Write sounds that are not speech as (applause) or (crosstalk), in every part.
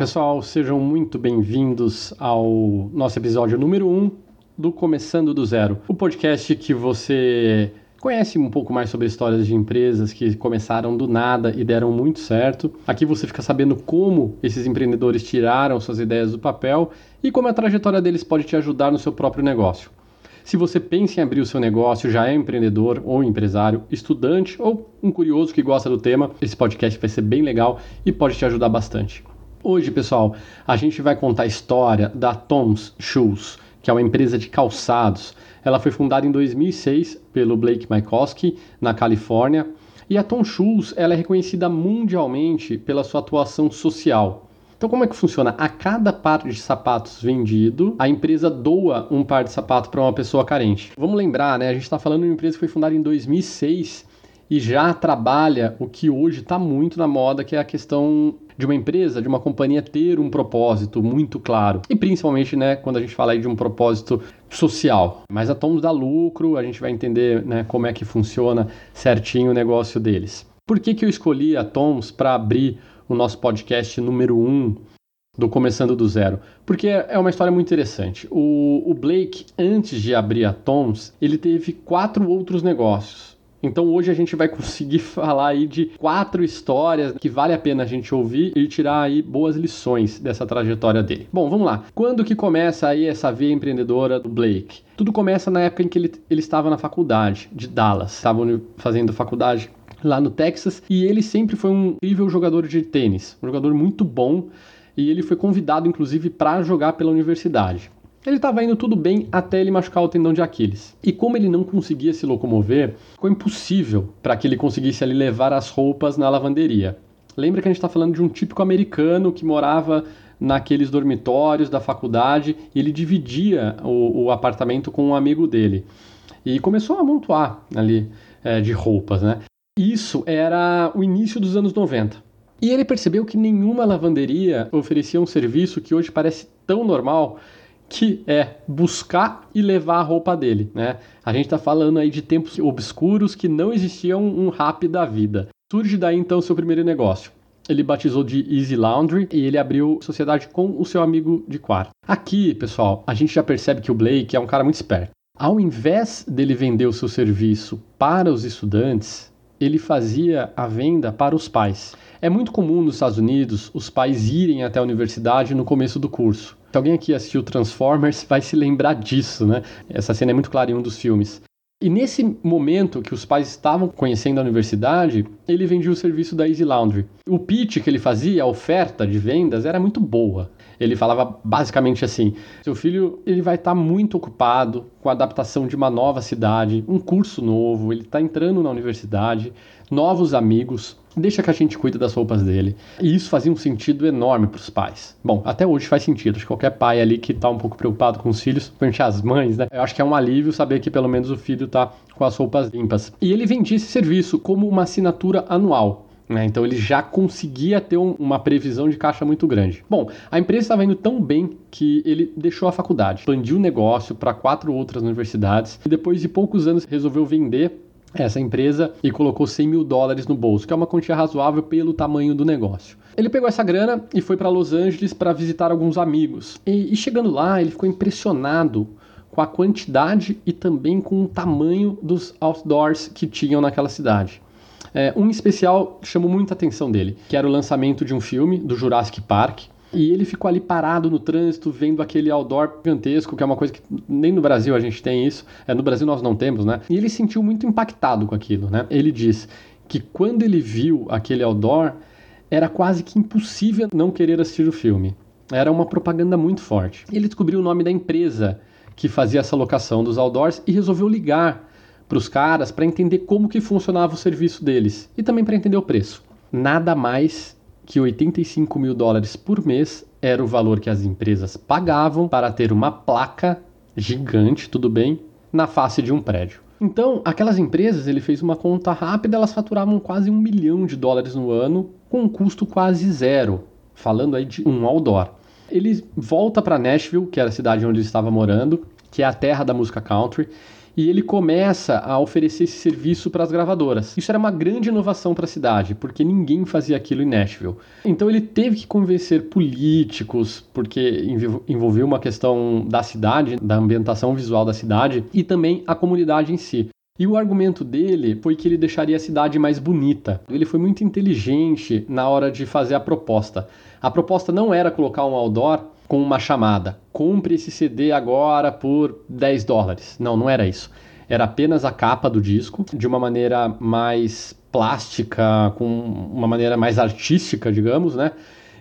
pessoal, sejam muito bem-vindos ao nosso episódio número 1 um do Começando do Zero, o podcast que você conhece um pouco mais sobre histórias de empresas que começaram do nada e deram muito certo. Aqui você fica sabendo como esses empreendedores tiraram suas ideias do papel e como a trajetória deles pode te ajudar no seu próprio negócio. Se você pensa em abrir o seu negócio, já é empreendedor ou empresário, estudante ou um curioso que gosta do tema, esse podcast vai ser bem legal e pode te ajudar bastante. Hoje, pessoal, a gente vai contar a história da Tom's Shoes, que é uma empresa de calçados. Ela foi fundada em 2006 pelo Blake Mycoskie, na Califórnia, e a Tom Shoes ela é reconhecida mundialmente pela sua atuação social. Então, como é que funciona? A cada par de sapatos vendido, a empresa doa um par de sapato para uma pessoa carente. Vamos lembrar, né? A gente está falando de uma empresa que foi fundada em 2006 e já trabalha o que hoje está muito na moda, que é a questão de uma empresa, de uma companhia ter um propósito muito claro. E principalmente, né, quando a gente fala aí de um propósito social. Mas a Tomos dá lucro, a gente vai entender né, como é que funciona certinho o negócio deles. Por que, que eu escolhi a Tomos para abrir o nosso podcast número 1 um do Começando do Zero, porque é uma história muito interessante. O, o Blake, antes de abrir a Toms, ele teve quatro outros negócios. Então hoje a gente vai conseguir (laughs) falar aí de quatro histórias que vale a pena a gente ouvir e tirar aí boas lições dessa trajetória dele. Bom, vamos lá. Quando que começa aí essa veia empreendedora do Blake? Tudo começa na época em que ele, ele estava na faculdade de Dallas. Estavam fazendo faculdade lá no Texas e ele sempre foi um incrível jogador de tênis, um jogador muito bom e ele foi convidado inclusive para jogar pela universidade. Ele estava indo tudo bem até ele machucar o tendão de Aquiles. E como ele não conseguia se locomover, ficou impossível para que ele conseguisse ali levar as roupas na lavanderia. Lembra que a gente está falando de um típico americano que morava naqueles dormitórios da faculdade e ele dividia o, o apartamento com um amigo dele. E começou a amontoar ali é, de roupas, né? Isso era o início dos anos 90. E ele percebeu que nenhuma lavanderia oferecia um serviço que hoje parece tão normal, que é buscar e levar a roupa dele, né? A gente está falando aí de tempos obscuros que não existia um, um rap da vida. Surge daí então seu primeiro negócio. Ele batizou de Easy Laundry e ele abriu sociedade com o seu amigo de quarto. Aqui, pessoal, a gente já percebe que o Blake é um cara muito esperto. Ao invés dele vender o seu serviço para os estudantes, ele fazia a venda para os pais. É muito comum nos Estados Unidos os pais irem até a universidade no começo do curso. Se alguém aqui assistiu Transformers vai se lembrar disso, né? Essa cena é muito clara em um dos filmes. E nesse momento que os pais estavam conhecendo a universidade, ele vendia o serviço da Easy Laundry. O pitch que ele fazia, a oferta de vendas, era muito boa. Ele falava basicamente assim: seu filho ele vai estar tá muito ocupado com a adaptação de uma nova cidade, um curso novo, ele está entrando na universidade, novos amigos, deixa que a gente cuida das roupas dele. E isso fazia um sentido enorme para os pais. Bom, até hoje faz sentido. Acho que qualquer pai ali que está um pouco preocupado com os filhos, principalmente as mães, né? Eu acho que é um alívio saber que pelo menos o filho está com as roupas limpas. E ele vendia esse serviço como uma assinatura anual. Né? Então ele já conseguia ter um, uma previsão de caixa muito grande. Bom, a empresa estava indo tão bem que ele deixou a faculdade, expandiu o negócio para quatro outras universidades e depois de poucos anos resolveu vender essa empresa e colocou 100 mil dólares no bolso, que é uma quantia razoável pelo tamanho do negócio. Ele pegou essa grana e foi para Los Angeles para visitar alguns amigos. E, e, chegando lá, ele ficou impressionado com a quantidade e também com o tamanho dos outdoors que tinham naquela cidade. É, um especial chamou muita atenção dele, que era o lançamento de um filme do Jurassic Park, e ele ficou ali parado no trânsito, vendo aquele outdoor gigantesco, que é uma coisa que nem no Brasil a gente tem isso. É, no Brasil nós não temos, né? E ele se sentiu muito impactado com aquilo, né? Ele diz que quando ele viu aquele outdoor, era quase que impossível não querer assistir o filme. Era uma propaganda muito forte. Ele descobriu o nome da empresa que fazia essa locação dos outdoors e resolveu ligar para os caras para entender como que funcionava o serviço deles e também para entender o preço. Nada mais que 85 mil dólares por mês era o valor que as empresas pagavam para ter uma placa gigante, tudo bem, na face de um prédio. Então, aquelas empresas, ele fez uma conta rápida, elas faturavam quase um milhão de dólares no ano, com um custo quase zero, falando aí de um outdoor. Ele volta para Nashville, que era a cidade onde ele estava morando, que é a terra da música country, e ele começa a oferecer esse serviço para as gravadoras. Isso era uma grande inovação para a cidade, porque ninguém fazia aquilo em Nashville. Então ele teve que convencer políticos, porque envolveu uma questão da cidade, da ambientação visual da cidade e também a comunidade em si. E o argumento dele foi que ele deixaria a cidade mais bonita. Ele foi muito inteligente na hora de fazer a proposta. A proposta não era colocar um outdoor com uma chamada: compre esse CD agora por 10 dólares. Não, não era isso. Era apenas a capa do disco, de uma maneira mais plástica, com uma maneira mais artística, digamos, né?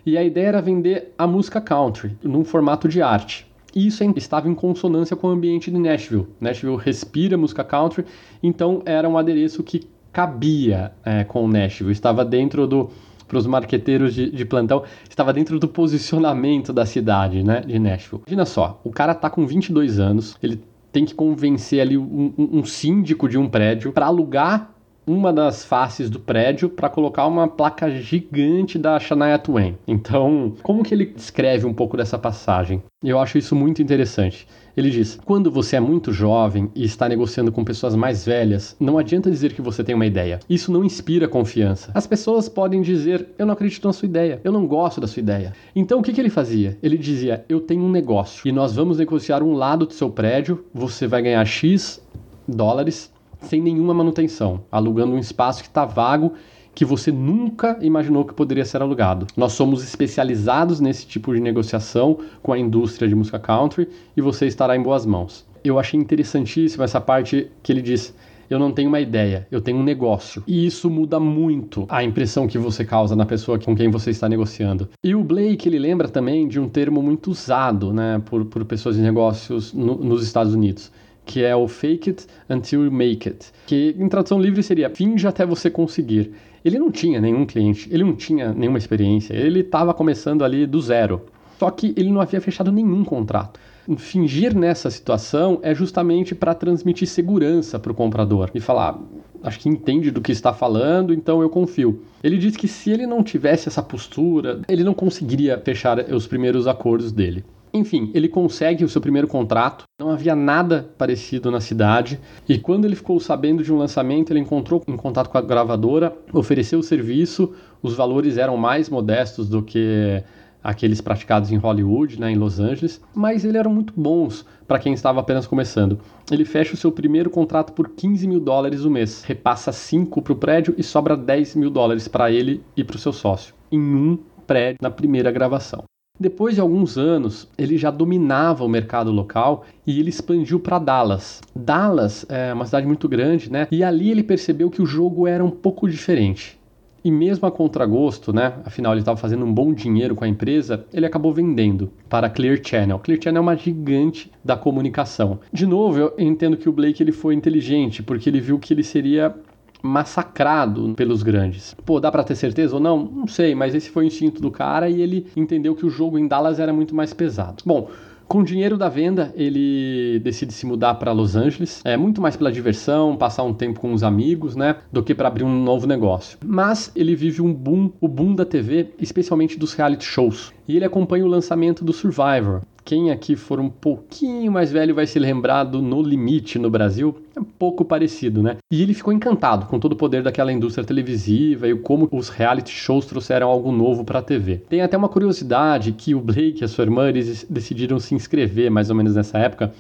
E a ideia era vender a música country num formato de arte. Isso estava em consonância com o ambiente de Nashville. Nashville respira música country, então era um adereço que cabia é, com Nashville, estava dentro do para os marqueteiros de, de, plantão, estava dentro do posicionamento da cidade, né, de Nashville. Imagina só, o cara tá com 22 anos, ele tem que convencer ali um, um, um síndico de um prédio para alugar uma das faces do prédio para colocar uma placa gigante da Shania Twain. Então, como que ele descreve um pouco dessa passagem? Eu acho isso muito interessante. Ele diz: Quando você é muito jovem e está negociando com pessoas mais velhas, não adianta dizer que você tem uma ideia. Isso não inspira confiança. As pessoas podem dizer: Eu não acredito na sua ideia, eu não gosto da sua ideia. Então o que, que ele fazia? Ele dizia: Eu tenho um negócio e nós vamos negociar um lado do seu prédio, você vai ganhar X dólares sem nenhuma manutenção, alugando um espaço que está vago que você nunca imaginou que poderia ser alugado. Nós somos especializados nesse tipo de negociação com a indústria de música country e você estará em boas mãos. Eu achei interessantíssima essa parte que ele diz: eu não tenho uma ideia, eu tenho um negócio. E isso muda muito a impressão que você causa na pessoa com quem você está negociando. E o Blake, ele lembra também de um termo muito usado né, por, por pessoas de negócios no, nos Estados Unidos que é o Fake It Until You Make It, que em tradução livre seria finge até você conseguir. Ele não tinha nenhum cliente, ele não tinha nenhuma experiência, ele estava começando ali do zero. Só que ele não havia fechado nenhum contrato. Fingir nessa situação é justamente para transmitir segurança para o comprador e falar: acho que entende do que está falando, então eu confio. Ele diz que se ele não tivesse essa postura, ele não conseguiria fechar os primeiros acordos dele. Enfim, ele consegue o seu primeiro contrato, não havia nada parecido na cidade, e quando ele ficou sabendo de um lançamento, ele encontrou em contato com a gravadora, ofereceu o serviço, os valores eram mais modestos do que aqueles praticados em Hollywood, né, em Los Angeles, mas eles eram muito bons para quem estava apenas começando. Ele fecha o seu primeiro contrato por 15 mil dólares o mês, repassa 5 para o prédio e sobra 10 mil dólares para ele e para o seu sócio, em um prédio na primeira gravação. Depois de alguns anos, ele já dominava o mercado local e ele expandiu para Dallas. Dallas é uma cidade muito grande, né? E ali ele percebeu que o jogo era um pouco diferente. E mesmo a contragosto, né? Afinal, ele estava fazendo um bom dinheiro com a empresa, ele acabou vendendo para a Clear Channel. Clear Channel é uma gigante da comunicação. De novo, eu entendo que o Blake ele foi inteligente, porque ele viu que ele seria massacrado pelos grandes. Pô, dá para ter certeza ou não? Não sei, mas esse foi o instinto do cara e ele entendeu que o jogo em Dallas era muito mais pesado. Bom, com o dinheiro da venda, ele decide se mudar para Los Angeles. É muito mais pela diversão, passar um tempo com os amigos, né, do que para abrir um novo negócio. Mas ele vive um boom, o boom da TV, especialmente dos reality shows. E ele acompanha o lançamento do Survivor, quem aqui for um pouquinho mais velho vai se lembrar do No Limite no Brasil. É um pouco parecido, né? E ele ficou encantado com todo o poder daquela indústria televisiva e como os reality shows trouxeram algo novo para a TV. Tem até uma curiosidade que o Blake e a sua irmã eles decidiram se inscrever mais ou menos nessa época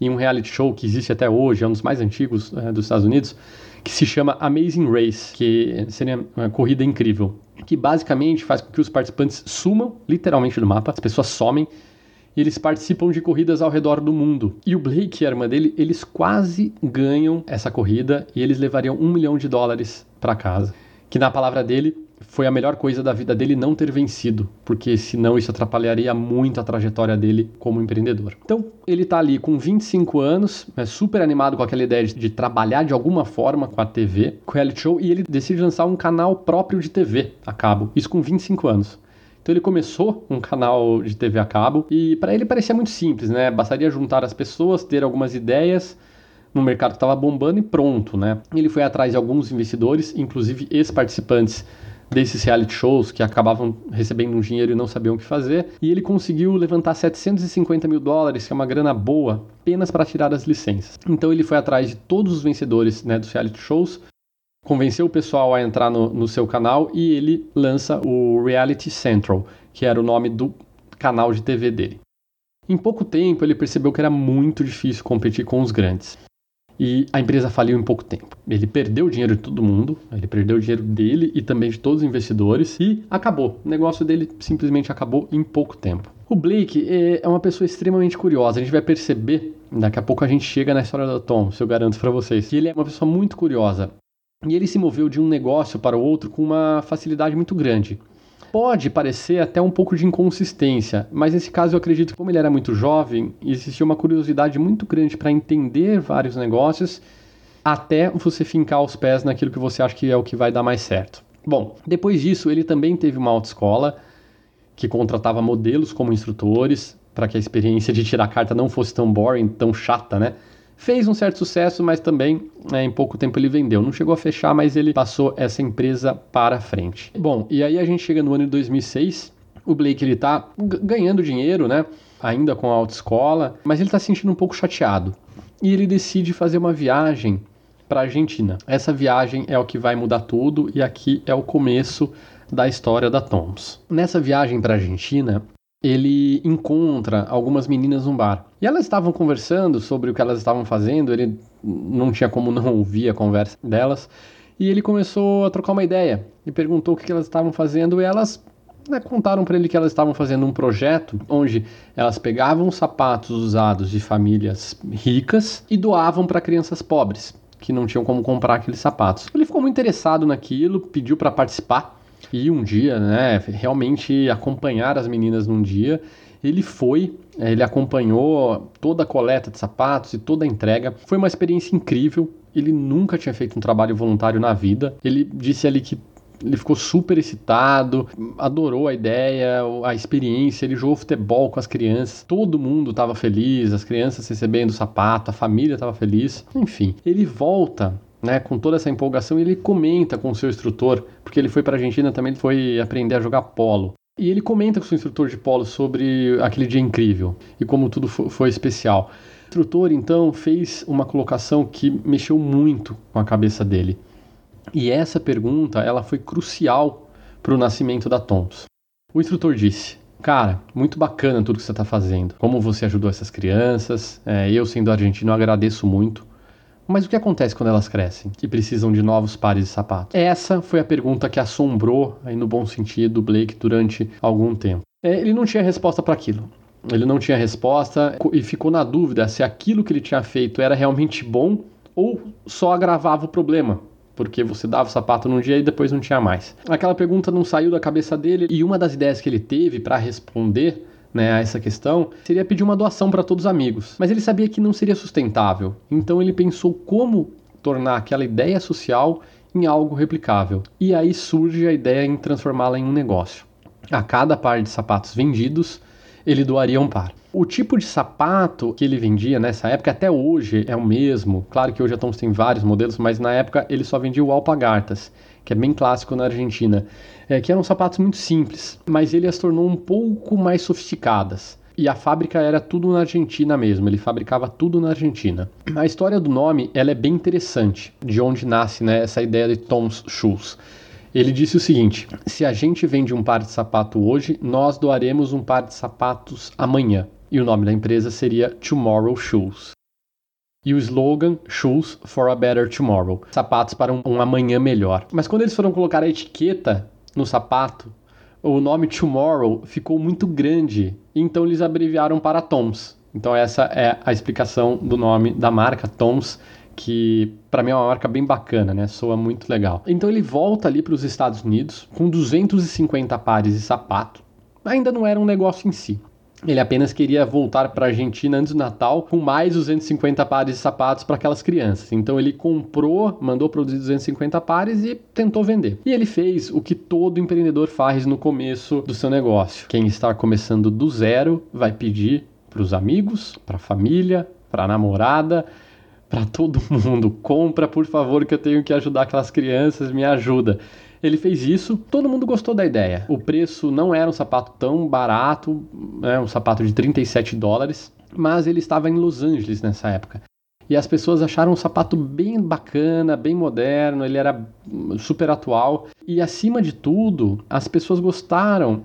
em um reality show que existe até hoje, é um dos mais antigos é, dos Estados Unidos, que se chama Amazing Race, que seria uma corrida incrível, que basicamente faz com que os participantes sumam literalmente do mapa, as pessoas somem e eles participam de corridas ao redor do mundo. E o Blake e a irmã dele, eles quase ganham essa corrida e eles levariam um milhão de dólares para casa. Que na palavra dele foi a melhor coisa da vida dele não ter vencido, porque senão isso atrapalharia muito a trajetória dele como empreendedor. Então, ele está ali com 25 anos, é super animado com aquela ideia de, de trabalhar de alguma forma com a TV, com o reality show, e ele decide lançar um canal próprio de TV a cabo, isso com 25 anos. Então ele começou um canal de TV a cabo e para ele parecia muito simples, né? Bastaria juntar as pessoas, ter algumas ideias no mercado que estava bombando e pronto, né? Ele foi atrás de alguns investidores, inclusive ex-participantes desses reality shows que acabavam recebendo um dinheiro e não sabiam o que fazer. E ele conseguiu levantar 750 mil dólares, que é uma grana boa, apenas para tirar as licenças. Então ele foi atrás de todos os vencedores né, dos reality shows, convenceu o pessoal a entrar no, no seu canal e ele lança o Reality Central, que era o nome do canal de TV dele. Em pouco tempo, ele percebeu que era muito difícil competir com os grandes. E a empresa faliu em pouco tempo. Ele perdeu o dinheiro de todo mundo, ele perdeu o dinheiro dele e também de todos os investidores e acabou. O negócio dele simplesmente acabou em pouco tempo. O Blake é uma pessoa extremamente curiosa. A gente vai perceber, daqui a pouco a gente chega na história do Tom, se eu garanto para vocês, que ele é uma pessoa muito curiosa. E ele se moveu de um negócio para o outro com uma facilidade muito grande. Pode parecer até um pouco de inconsistência, mas nesse caso eu acredito que, como ele era muito jovem, existia uma curiosidade muito grande para entender vários negócios até você fincar os pés naquilo que você acha que é o que vai dar mais certo. Bom, depois disso, ele também teve uma autoescola que contratava modelos como instrutores para que a experiência de tirar carta não fosse tão boring, tão chata, né? Fez um certo sucesso, mas também é, em pouco tempo ele vendeu. Não chegou a fechar, mas ele passou essa empresa para frente. Bom, e aí a gente chega no ano de 2006. O Blake ele tá ganhando dinheiro, né? Ainda com a autoescola, mas ele tá se sentindo um pouco chateado. E ele decide fazer uma viagem para a Argentina. Essa viagem é o que vai mudar tudo e aqui é o começo da história da Toms. Nessa viagem para a Argentina, ele encontra algumas meninas num bar. E elas estavam conversando sobre o que elas estavam fazendo, ele não tinha como não ouvir a conversa delas. E ele começou a trocar uma ideia e perguntou o que elas estavam fazendo e elas né, contaram para ele que elas estavam fazendo um projeto onde elas pegavam sapatos usados de famílias ricas e doavam para crianças pobres que não tinham como comprar aqueles sapatos. Ele ficou muito interessado naquilo, pediu para participar e um dia, né, realmente acompanhar as meninas num dia. Ele foi, é, ele acompanhou toda a coleta de sapatos e toda a entrega. Foi uma experiência incrível. Ele nunca tinha feito um trabalho voluntário na vida. Ele disse ali que ele ficou super excitado, adorou a ideia, a experiência. Ele jogou futebol com as crianças, todo mundo estava feliz, as crianças recebendo o sapato, a família estava feliz. Enfim, ele volta né, com toda essa empolgação, ele comenta com o seu instrutor, porque ele foi para a Argentina também, foi aprender a jogar polo. E ele comenta com o seu instrutor de polo sobre aquele dia incrível e como tudo foi especial. O instrutor então fez uma colocação que mexeu muito com a cabeça dele. E essa pergunta, ela foi crucial para o nascimento da Toms. O instrutor disse: Cara, muito bacana tudo que você está fazendo. Como você ajudou essas crianças. É, eu, sendo argentino, agradeço muito. Mas o que acontece quando elas crescem e precisam de novos pares de sapatos? Essa foi a pergunta que assombrou, aí no bom sentido, Blake durante algum tempo. É, ele não tinha resposta para aquilo. Ele não tinha resposta e ficou na dúvida se aquilo que ele tinha feito era realmente bom ou só agravava o problema, porque você dava o sapato num dia e depois não tinha mais. Aquela pergunta não saiu da cabeça dele e uma das ideias que ele teve para responder né, a essa questão seria pedir uma doação para todos os amigos. Mas ele sabia que não seria sustentável, então ele pensou como tornar aquela ideia social em algo replicável. E aí surge a ideia em transformá-la em um negócio. A cada par de sapatos vendidos, ele doaria um par. O tipo de sapato que ele vendia nessa época, até hoje, é o mesmo. Claro que hoje a Toms tem vários modelos, mas na época ele só vendia o Alpagartas, que é bem clássico na Argentina é, que eram sapatos muito simples, mas ele as tornou um pouco mais sofisticadas. E a fábrica era tudo na Argentina mesmo, ele fabricava tudo na Argentina. A história do nome ela é bem interessante, de onde nasce né, essa ideia de Tom's Shoes. Ele disse o seguinte: se a gente vende um par de sapato hoje, nós doaremos um par de sapatos amanhã. E o nome da empresa seria Tomorrow Shoes. E o slogan Shoes for a Better Tomorrow sapatos para um, um amanhã melhor. Mas quando eles foram colocar a etiqueta no sapato, o nome Tomorrow ficou muito grande, então eles abreviaram para Toms. Então essa é a explicação do nome da marca Toms, que para mim é uma marca bem bacana, né? Soa muito legal. Então ele volta ali para os Estados Unidos com 250 pares de sapato. Ainda não era um negócio em si. Ele apenas queria voltar para a Argentina antes do Natal com mais 250 pares de sapatos para aquelas crianças. Então ele comprou, mandou produzir 250 pares e tentou vender. E ele fez o que todo empreendedor faz no começo do seu negócio. Quem está começando do zero vai pedir para os amigos, para a família, para a namorada, para todo mundo: compra, por favor, que eu tenho que ajudar aquelas crianças, me ajuda. Ele fez isso, todo mundo gostou da ideia. O preço não era um sapato tão barato, é um sapato de 37 dólares, mas ele estava em Los Angeles nessa época. E as pessoas acharam um sapato bem bacana, bem moderno, ele era super atual. E acima de tudo, as pessoas gostaram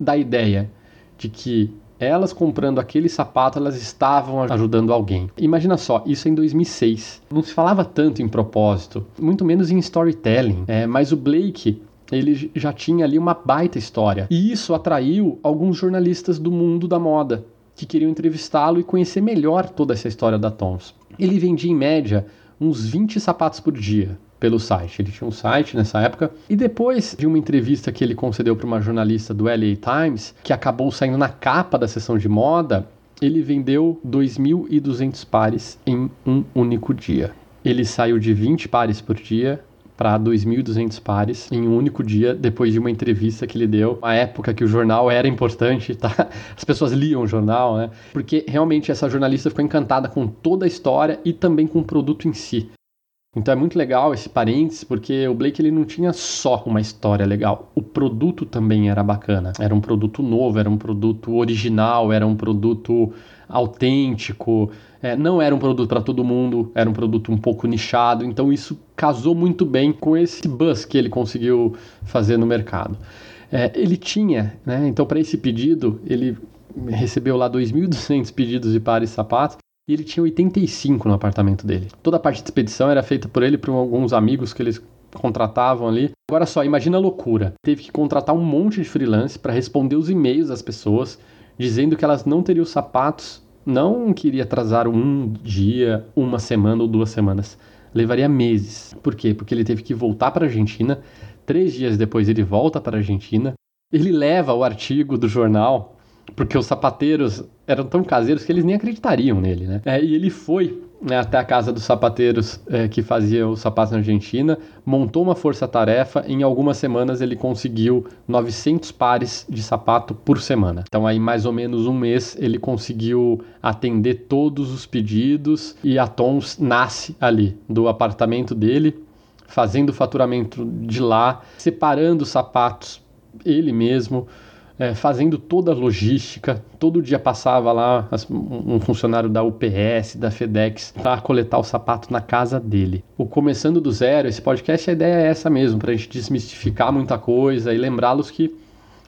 da ideia de que elas comprando aquele sapato, elas estavam ajudando alguém. Imagina só, isso em 2006. Não se falava tanto em propósito, muito menos em storytelling. É, mas o Blake, ele já tinha ali uma baita história. E isso atraiu alguns jornalistas do mundo da moda que queriam entrevistá-lo e conhecer melhor toda essa história da Tons. Ele vendia em média uns 20 sapatos por dia pelo site. Ele tinha um site nessa época. E depois de uma entrevista que ele concedeu para uma jornalista do LA Times, que acabou saindo na capa da seção de moda, ele vendeu 2.200 pares em um único dia. Ele saiu de 20 pares por dia para 2.200 pares em um único dia, depois de uma entrevista que ele deu, uma época que o jornal era importante, tá? (laughs) As pessoas liam o jornal, né? Porque realmente essa jornalista ficou encantada com toda a história e também com o produto em si. Então é muito legal esse parênteses, porque o Blake ele não tinha só uma história legal, o produto também era bacana. Era um produto novo, era um produto original, era um produto autêntico, é, não era um produto para todo mundo, era um produto um pouco nichado, então isso casou muito bem com esse buzz que ele conseguiu fazer no mercado. É, ele tinha, né, então para esse pedido, ele recebeu lá 2.200 pedidos de pares sapatos, e ele tinha 85 no apartamento dele. Toda a parte de expedição era feita por ele por alguns amigos que eles contratavam ali. Agora só, imagina a loucura. Teve que contratar um monte de freelance para responder os e-mails das pessoas dizendo que elas não teriam sapatos, não queria atrasar um dia, uma semana ou duas semanas. Levaria meses. Por quê? Porque ele teve que voltar para a Argentina. Três dias depois ele volta para a Argentina. Ele leva o artigo do jornal porque os sapateiros eram tão caseiros que eles nem acreditariam nele, né? É, e ele foi né, até a casa dos sapateiros é, que fazia os sapatos na Argentina, montou uma força-tarefa. Em algumas semanas ele conseguiu 900 pares de sapato por semana. Então, aí, mais ou menos um mês, ele conseguiu atender todos os pedidos e a Tons nasce ali do apartamento dele, fazendo o faturamento de lá, separando os sapatos ele mesmo é, fazendo toda a logística. Todo dia passava lá um funcionário da UPS, da FedEx, para coletar o sapato na casa dele. O Começando do Zero, esse podcast, a ideia é essa mesmo, para a gente desmistificar muita coisa e lembrá-los que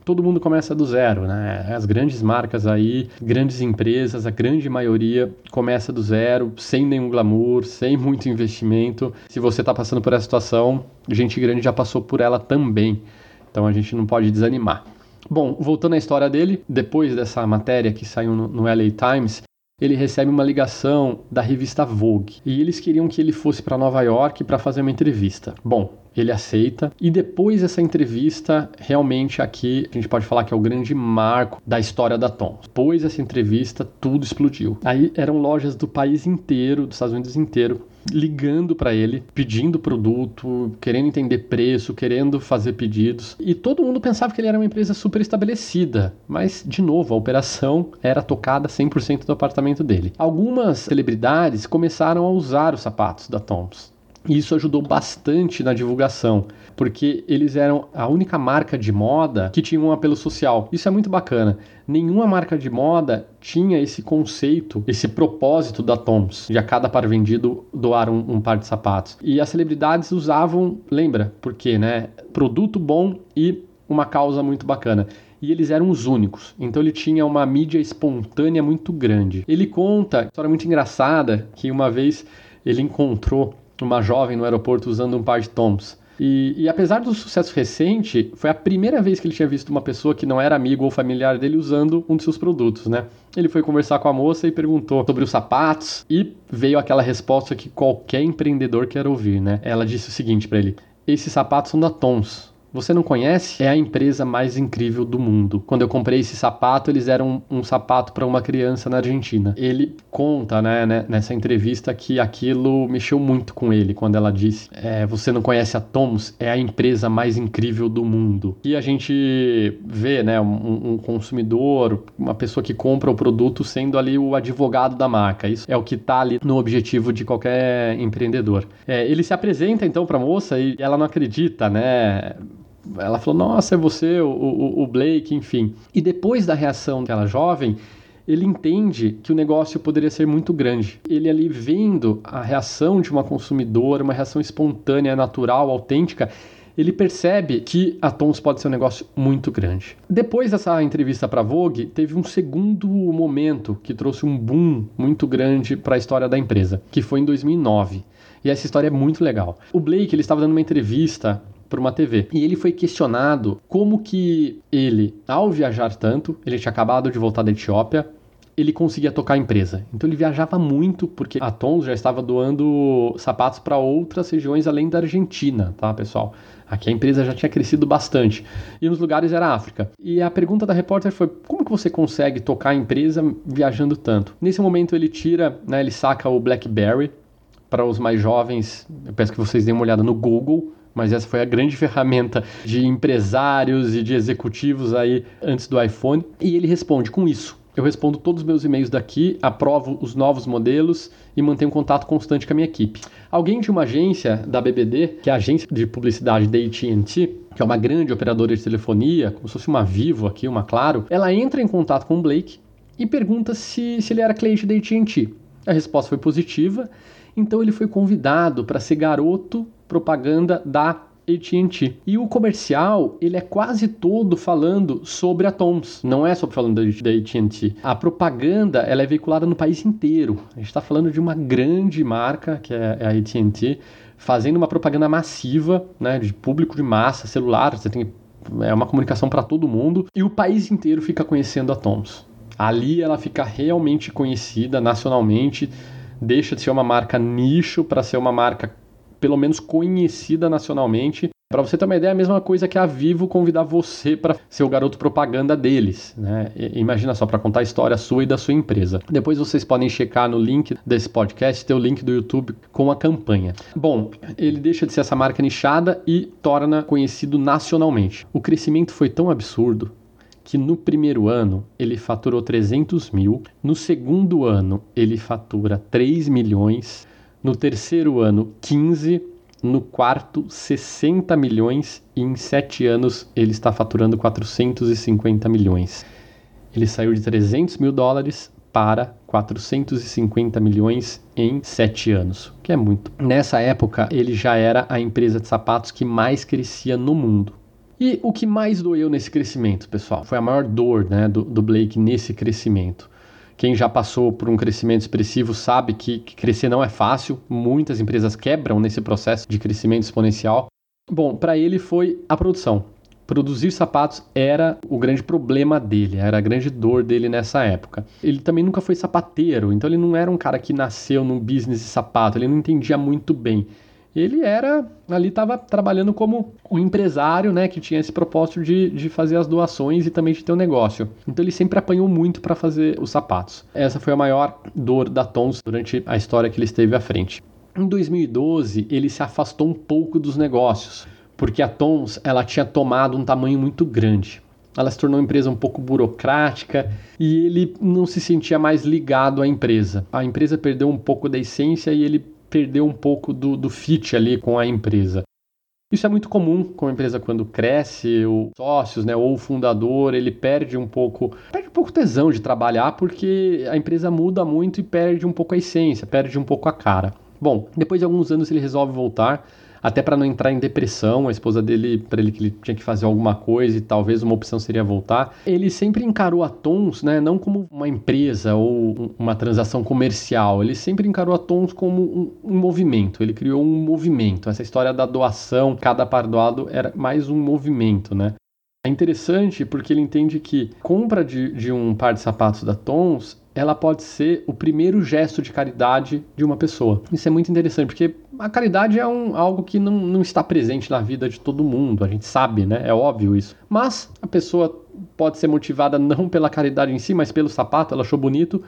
todo mundo começa do zero, né? As grandes marcas aí, grandes empresas, a grande maioria começa do zero, sem nenhum glamour, sem muito investimento. Se você está passando por essa situação, gente grande já passou por ela também. Então a gente não pode desanimar. Bom, voltando à história dele, depois dessa matéria que saiu no, no LA Times, ele recebe uma ligação da revista Vogue e eles queriam que ele fosse para Nova York para fazer uma entrevista. Bom, ele aceita e depois dessa entrevista, realmente aqui a gente pode falar que é o grande marco da história da Tom. Depois dessa entrevista, tudo explodiu. Aí eram lojas do país inteiro, dos Estados Unidos inteiro, ligando para ele, pedindo produto, querendo entender preço, querendo fazer pedidos. E todo mundo pensava que ele era uma empresa super estabelecida, mas de novo, a operação era tocada 100% do apartamento dele. Algumas celebridades começaram a usar os sapatos da Toms. E isso ajudou bastante na divulgação, porque eles eram a única marca de moda que tinha um apelo social. Isso é muito bacana. Nenhuma marca de moda tinha esse conceito, esse propósito da Toms, de a cada par vendido doar um, um par de sapatos. E as celebridades usavam, lembra, porque, né? Produto bom e uma causa muito bacana e eles eram os únicos. Então ele tinha uma mídia espontânea muito grande. Ele conta, uma história muito engraçada, que uma vez ele encontrou uma jovem no aeroporto usando um par de Toms. E, e, apesar do sucesso recente, foi a primeira vez que ele tinha visto uma pessoa que não era amigo ou familiar dele usando um de seus produtos, né? Ele foi conversar com a moça e perguntou sobre os sapatos e veio aquela resposta que qualquer empreendedor quer ouvir, né? Ela disse o seguinte para ele: "Esses sapatos são da Tons, você não conhece? É a empresa mais incrível do mundo. Quando eu comprei esse sapato, eles eram um, um sapato para uma criança na Argentina. Ele conta, né, né, nessa entrevista que aquilo mexeu muito com ele quando ela disse: é, Você não conhece a Toms? É a empresa mais incrível do mundo. E a gente vê, né, um, um consumidor, uma pessoa que compra o produto sendo ali o advogado da marca. Isso é o que está ali no objetivo de qualquer empreendedor. É, ele se apresenta então para a moça e ela não acredita, né? Ela falou: Nossa, é você, o, o, o Blake, enfim. E depois da reação dela jovem, ele entende que o negócio poderia ser muito grande. Ele ali vendo a reação de uma consumidora, uma reação espontânea, natural, autêntica, ele percebe que a Tons pode ser um negócio muito grande. Depois dessa entrevista para Vogue, teve um segundo momento que trouxe um boom muito grande para a história da empresa, que foi em 2009. E essa história é muito legal. O Blake ele estava dando uma entrevista uma TV. E ele foi questionado como que ele, ao viajar tanto, ele tinha acabado de voltar da Etiópia, ele conseguia tocar a empresa. Então ele viajava muito porque a Tons já estava doando sapatos para outras regiões além da Argentina, tá, pessoal? Aqui a empresa já tinha crescido bastante. E nos lugares era África. E a pergunta da repórter foi: como que você consegue tocar a empresa viajando tanto? Nesse momento ele tira, né, ele saca o BlackBerry. Para os mais jovens, eu peço que vocês deem uma olhada no Google mas essa foi a grande (laughs) ferramenta de empresários e de executivos aí antes do iPhone. E ele responde com isso. Eu respondo todos os meus e-mails daqui, aprovo os novos modelos e mantenho contato constante com a minha equipe. Alguém de uma agência da BBD, que é a agência de publicidade da AT&T, que é uma grande operadora de telefonia, como se fosse uma Vivo aqui, uma Claro, ela entra em contato com o Blake e pergunta se, se ele era cliente da AT&T. A resposta foi positiva, então ele foi convidado para ser garoto propaganda da AT&T. E o comercial, ele é quase todo falando sobre a Toms, não é só falando da AT&T. A propaganda, ela é veiculada no país inteiro. A gente está falando de uma grande marca, que é a AT&T, fazendo uma propaganda massiva, né, de público de massa, celular, você tem é uma comunicação para todo mundo e o país inteiro fica conhecendo a Toms. Ali ela fica realmente conhecida nacionalmente, deixa de ser uma marca nicho para ser uma marca pelo menos conhecida nacionalmente. Para você ter uma ideia, é a mesma coisa que a Vivo convidar você para ser o garoto propaganda deles. Né? imagina só, para contar a história sua e da sua empresa. Depois vocês podem checar no link desse podcast, ter o link do YouTube com a campanha. Bom, ele deixa de ser essa marca nichada e torna conhecido nacionalmente. O crescimento foi tão absurdo que no primeiro ano ele faturou 300 mil, no segundo ano ele fatura 3 milhões, no terceiro ano 15, no quarto 60 milhões e em sete anos ele está faturando 450 milhões. Ele saiu de 300 mil dólares para 450 milhões em sete anos, que é muito. Nessa época, ele já era a empresa de sapatos que mais crescia no mundo. E o que mais doeu nesse crescimento, pessoal? Foi a maior dor né, do, do Blake nesse crescimento. Quem já passou por um crescimento expressivo sabe que, crescer não é fácil, muitas empresas quebram nesse processo de crescimento exponencial. Bom, para ele foi a produção. Produzir sapatos era o grande problema dele, era a grande dor dele nessa época. Ele também nunca foi sapateiro, então ele não era um cara que nasceu num business de sapato, ele não entendia muito bem ele era ali estava trabalhando como um empresário, né, que tinha esse propósito de, de fazer as doações e também de ter um negócio. Então ele sempre apanhou muito para fazer os sapatos. Essa foi a maior dor da Tons durante a história que ele esteve à frente. Em 2012, ele se afastou um pouco dos negócios, porque a Tons ela tinha tomado um tamanho muito grande. Ela se tornou uma empresa um pouco burocrática e ele não se sentia mais ligado à empresa. A empresa perdeu um pouco da essência e ele perdeu um pouco do, do fit ali com a empresa. Isso é muito comum com a empresa quando cresce, os sócios, né, ou o fundador, ele perde um pouco, perde um pouco tesão de trabalhar porque a empresa muda muito e perde um pouco a essência, perde um pouco a cara. Bom, depois de alguns anos ele resolve voltar até para não entrar em depressão, a esposa dele, para ele que ele tinha que fazer alguma coisa e talvez uma opção seria voltar. Ele sempre encarou a Tons, né, não como uma empresa ou uma transação comercial, ele sempre encarou a Tons como um, um movimento, ele criou um movimento. Essa história da doação, cada par doado era mais um movimento, né? É interessante porque ele entende que compra de, de um par de sapatos da Tons ela pode ser o primeiro gesto de caridade de uma pessoa. Isso é muito interessante, porque a caridade é um, algo que não, não está presente na vida de todo mundo, a gente sabe, né? É óbvio isso. Mas a pessoa pode ser motivada não pela caridade em si, mas pelo sapato, ela achou bonito.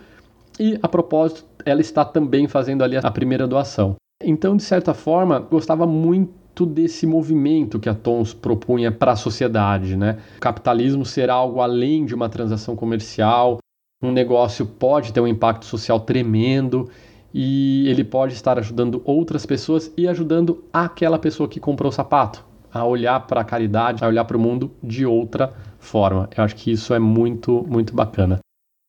E a propósito, ela está também fazendo ali a primeira doação. Então, de certa forma, gostava muito desse movimento que a Tons propunha para a sociedade, né? O capitalismo ser algo além de uma transação comercial, um negócio pode ter um impacto social tremendo e ele pode estar ajudando outras pessoas e ajudando aquela pessoa que comprou o sapato a olhar para a caridade, a olhar para o mundo de outra forma. Eu acho que isso é muito, muito bacana.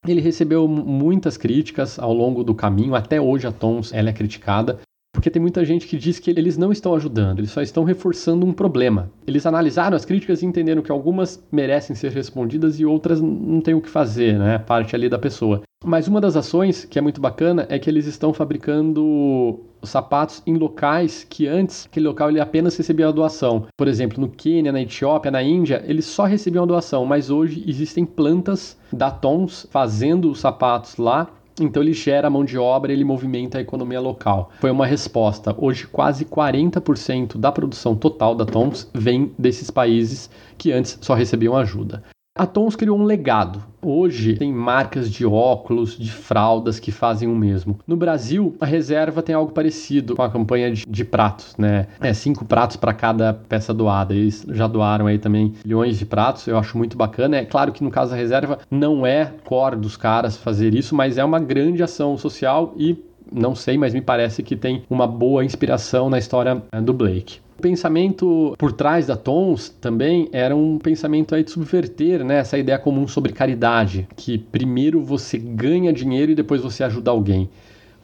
Ele recebeu muitas críticas ao longo do caminho, até hoje a Tons ela é criticada, porque tem muita gente que diz que eles não estão ajudando, eles só estão reforçando um problema. Eles analisaram as críticas e entenderam que algumas merecem ser respondidas e outras não tem o que fazer, né? Parte ali da pessoa. Mas uma das ações que é muito bacana é que eles estão fabricando sapatos em locais que antes aquele local ele apenas recebia a doação. Por exemplo, no Quênia, na Etiópia, na Índia, eles só recebiam a doação, mas hoje existem plantas da Tons fazendo os sapatos lá então ele gera mão de obra, ele movimenta a economia local. Foi uma resposta. Hoje quase 40% da produção total da Toms vem desses países que antes só recebiam ajuda. A Tons criou um legado. Hoje tem marcas de óculos, de fraldas que fazem o mesmo. No Brasil, a reserva tem algo parecido com a campanha de, de pratos, né? É cinco pratos para cada peça doada. Eles já doaram aí também milhões de pratos. Eu acho muito bacana. É claro que no caso da reserva não é core dos caras fazer isso, mas é uma grande ação social e não sei, mas me parece que tem uma boa inspiração na história é, do Blake. O pensamento por trás da Tons também era um pensamento aí de subverter né, essa ideia comum sobre caridade, que primeiro você ganha dinheiro e depois você ajuda alguém.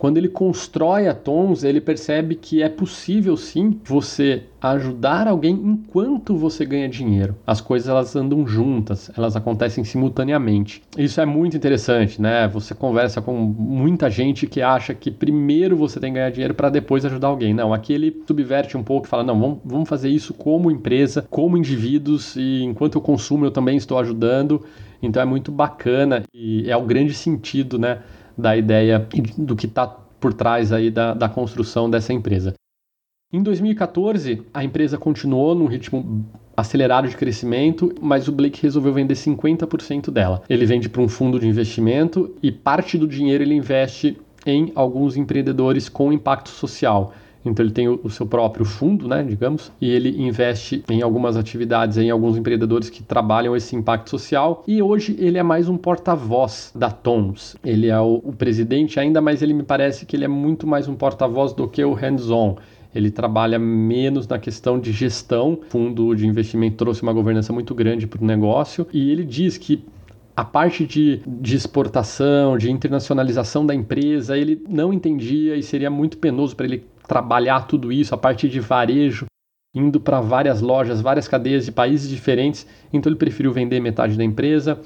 Quando ele constrói a Tons, ele percebe que é possível sim você ajudar alguém enquanto você ganha dinheiro. As coisas elas andam juntas, elas acontecem simultaneamente. Isso é muito interessante, né? Você conversa com muita gente que acha que primeiro você tem que ganhar dinheiro para depois ajudar alguém. Não, aqui ele subverte um pouco e fala: não, vamos, vamos fazer isso como empresa, como indivíduos, e enquanto eu consumo eu também estou ajudando. Então é muito bacana e é o grande sentido, né? Da ideia do que está por trás aí da, da construção dessa empresa. Em 2014, a empresa continuou num ritmo acelerado de crescimento, mas o Blake resolveu vender 50% dela. Ele vende para um fundo de investimento e parte do dinheiro ele investe em alguns empreendedores com impacto social. Então ele tem o, seu próprio fundo, né, digamos, e ele investe em algumas atividades, em alguns empreendedores que trabalham esse impacto social. E hoje ele é mais um porta-voz da Toms. Ele é o, o presidente ainda, mas ele me parece que ele é muito mais um porta-voz do que o hands-on ele trabalha menos na questão de gestão. O fundo de investimento trouxe uma governança muito grande para o negócio e ele diz que a parte de, de exportação, de internacionalização da empresa, ele não entendia e seria muito penoso para ele trabalhar tudo isso, a partir de varejo, indo para várias lojas, várias cadeias de países diferentes. Então ele preferiu vender metade da empresa.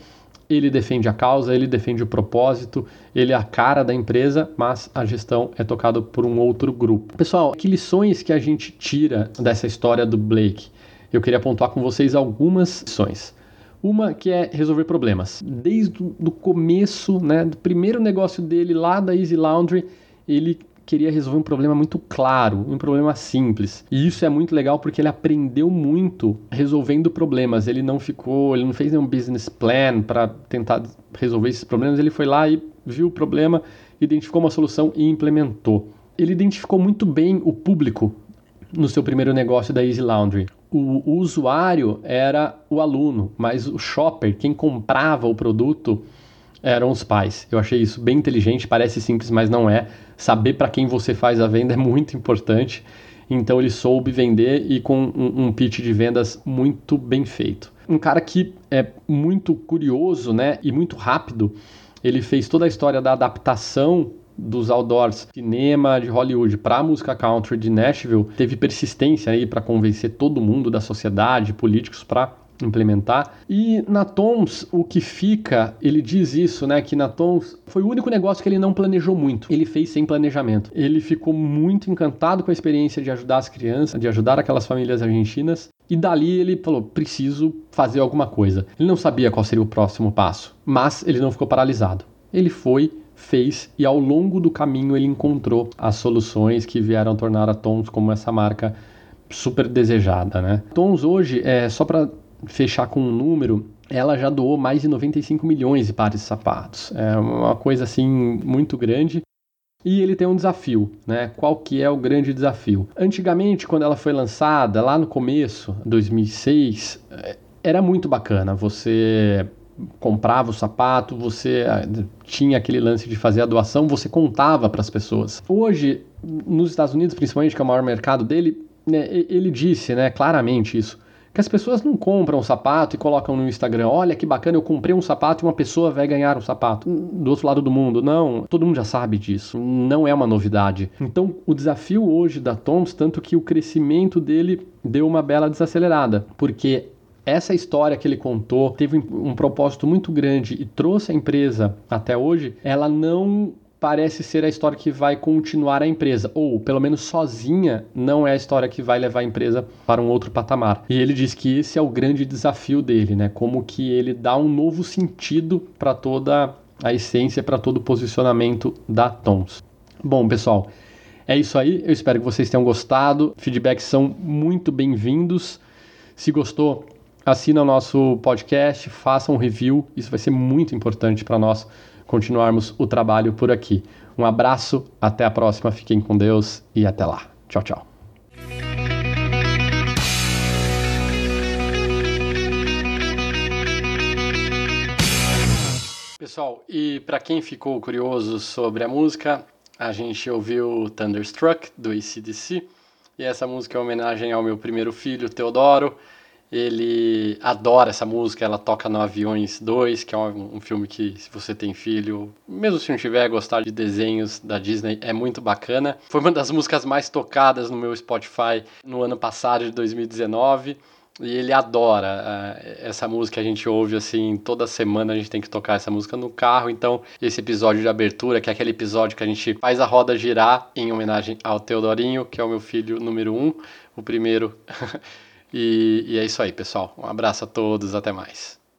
Ele defende a causa, ele defende o propósito, ele é a cara da empresa, mas a gestão é tocada por um outro grupo. Pessoal, que lições que a gente tira dessa história do Blake? Eu queria pontuar com vocês algumas lições. Uma que é resolver problemas. Desde o começo, né, do primeiro negócio dele lá da Easy Laundry, ele queria resolver um problema muito claro, um problema simples. E isso é muito legal porque ele aprendeu muito resolvendo problemas. Ele não ficou, ele não fez nenhum business plan para tentar resolver esses problemas. Ele foi lá e viu o problema, identificou uma solução e implementou. Ele identificou muito bem o público no seu primeiro negócio da Easy Laundry. O, usuário era o aluno, mas o shopper, quem comprava o produto, eram os pais. Eu achei isso bem inteligente, parece simples, mas não é. Saber para quem você faz a venda é (laughs) muito importante. Então ele soube vender e com um, um, pitch de vendas muito bem feito. Um cara que é muito curioso, né, e muito rápido. Ele fez toda a história da adaptação dos outdoors cinema de Hollywood para a música country de Nashville. Teve persistência aí para convencer todo mundo da sociedade, políticos para implementar. E na Tons, o que fica, ele diz isso, né, que na Tons foi o único negócio que ele não planejou muito. Ele fez sem planejamento. Ele ficou muito encantado com a experiência de ajudar as crianças, de ajudar aquelas famílias argentinas. E dali ele falou: preciso fazer alguma coisa. Ele não sabia qual seria o próximo passo, mas ele não ficou paralisado. Ele foi, fez e ao longo do caminho ele encontrou as soluções que vieram tornar a Tons como essa marca super desejada, né? Tons hoje, é, só para fechar com um número, ela já doou mais de 95 milhões de pares de sapatos. É uma coisa assim muito grande. E ele tem um desafio, né? Qual que é o grande desafio? Antigamente, quando ela foi lançada, lá no começo, 2006, é, era muito bacana. Você comprava o sapato, você ah, tinha aquele lance de fazer a doação, você contava para as pessoas. Hoje, nos Estados Unidos, principalmente, que é o maior mercado dele, né, ele disse né, claramente isso. Que as pessoas não compram um sapato e colocam no Instagram, olha que bacana, eu comprei um sapato e uma pessoa vai ganhar um sapato do outro lado do mundo. Não, todo mundo já sabe disso, não é uma novidade. Então, o desafio hoje da Toms, tanto que o crescimento dele deu uma bela desacelerada, porque essa história que ele contou teve um propósito muito grande e trouxe a empresa até hoje, ela não parece ser a história que vai continuar a empresa, ou pelo menos sozinha não é a história que vai levar a empresa para um outro patamar. E ele diz que esse é o grande desafio dele, né? Como que ele dá um novo sentido para toda a essência, para todo o posicionamento da Tons. Bom, pessoal, é isso aí. Eu espero que vocês tenham gostado. Feedbacks são muito bem-vindos. Se gostou, assina o nosso podcast, faça um review, isso vai ser muito importante para nós continuarmos o trabalho por aqui. Um abraço, até a próxima, fiquem com Deus e até lá. Tchau, tchau. Pessoal, e para quem ficou curioso sobre a música, a gente ouviu Thunderstruck do ACDC, e essa música é uma homenagem ao meu primeiro filho, Teodoro. Ele adora essa música, ela toca no Aviões 2, que é um, um, filme que, se você tem filho, mesmo se não tiver, gostar de desenhos da Disney, é muito bacana. Foi uma das músicas mais tocadas no meu Spotify no ano passado, de 2019. E ele adora uh, essa música, a gente ouve assim, toda semana a gente tem que tocar essa música no carro. Então, esse episódio de abertura, que é aquele episódio que a gente faz a roda girar em homenagem ao Teodorinho, que é o meu filho número um, o primeiro (laughs) E, e é isso aí, pessoal. Um abraço a todos, até mais.